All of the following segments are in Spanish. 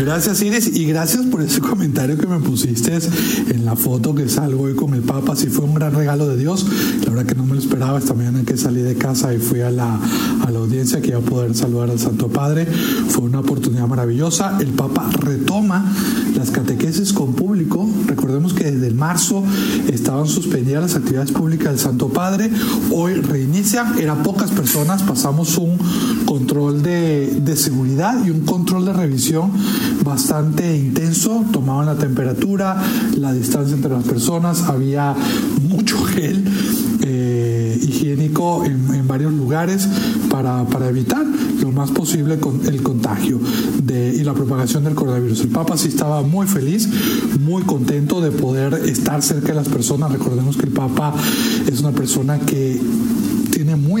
Gracias Iris y gracias por ese comentario que me pusiste en la foto que salgo hoy con el Papa. Sí fue un gran regalo de Dios. La verdad que no me lo esperaba esta mañana que salí de casa y fui a la, a la audiencia que iba a poder saludar al Santo Padre. Fue una oportunidad maravillosa. El Papa retoma las catequesis con público. Recordemos que desde marzo estaban suspendidas las actividades públicas del Santo Padre. Hoy reinicia. Eran pocas personas. Pasamos un control de, de seguridad y un control de revisión bastante intenso, tomaban la temperatura, la distancia entre las personas, había mucho gel eh, higiénico en, en, varios lugares para, para, evitar lo más posible con el contagio de, y la propagación del coronavirus. El Papa sí estaba muy feliz, muy contento de poder estar cerca de las personas. Recordemos que el Papa es una persona que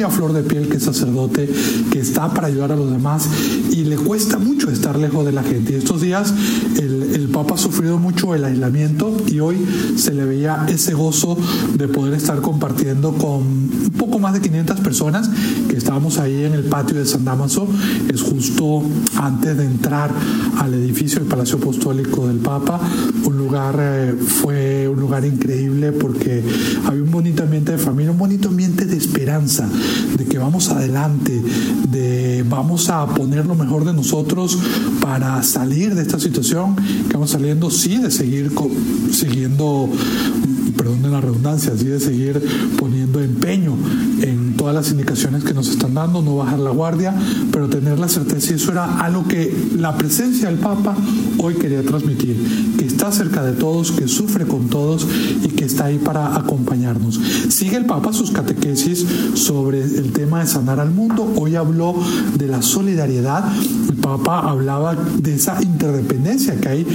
muy a flor de piel que es sacerdote, que está para ayudar a los demás y le cuesta mucho estar lejos de la gente. Y estos días el, el Papa ha sufrido mucho el aislamiento y hoy se le veía ese gozo de poder estar compartiendo con un poco más de 500 personas que estábamos ahí en el patio de San Damaso. Es justo antes de entrar al edificio del Palacio Apostólico del Papa. Un lugar, eh, fue un lugar increíble porque había un bonito ambiente de familia, un bonito ambiente de esperanza, de que vamos adelante, de vamos a poner lo mejor de nosotros para salir de esta situación que vamos saliendo, sí, de seguir siguiendo, perdón de la redundancia, sí, de seguir poniendo empeño todas las indicaciones que nos están dando, no bajar la guardia, pero tener la certeza, y eso era algo que la presencia del Papa hoy quería transmitir, que está cerca de todos, que sufre con todos y que está ahí para acompañarnos. Sigue el Papa sus catequesis sobre el tema de sanar al mundo, hoy habló de la solidaridad, el Papa hablaba de esa interdependencia que hay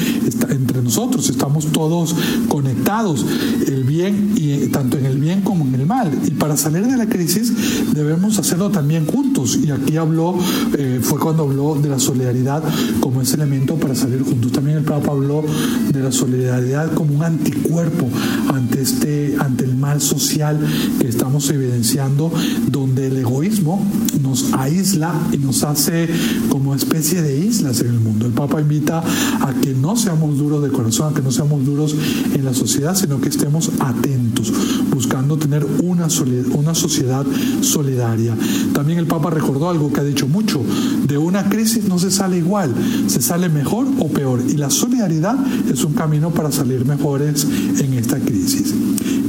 entre nosotros, estamos todos conectados, el bien, y tanto en el bien como en el mal, y para salir de la crisis debemos hacerlo también juntos, y aquí habló, eh, fue cuando habló de la solidaridad como ese elemento para salir juntos. También el Papa habló de la solidaridad como un anticuerpo ante, este, ante el mal social que estamos evidenciando, donde el egoísmo nos aísla y nos hace como especie de islas en el mundo. El Papa invita a que no seamos duros de corazón, a que no seamos duros en la sociedad, sino que estemos atentos, buscando tener una, una sociedad solidaria. También el Papa recordó algo que ha dicho mucho, de una crisis no se sale igual, se sale mejor o peor, y la solidaridad es un camino para salir mejores en esta crisis.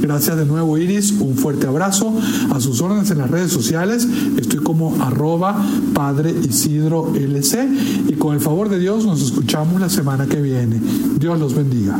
Gracias de nuevo Iris, un fuerte abrazo, a sus órdenes en las redes sociales, estoy como arroba Padre Isidro LC y con el favor de Dios nos escuchamos la semana que viene. Dios los bendiga.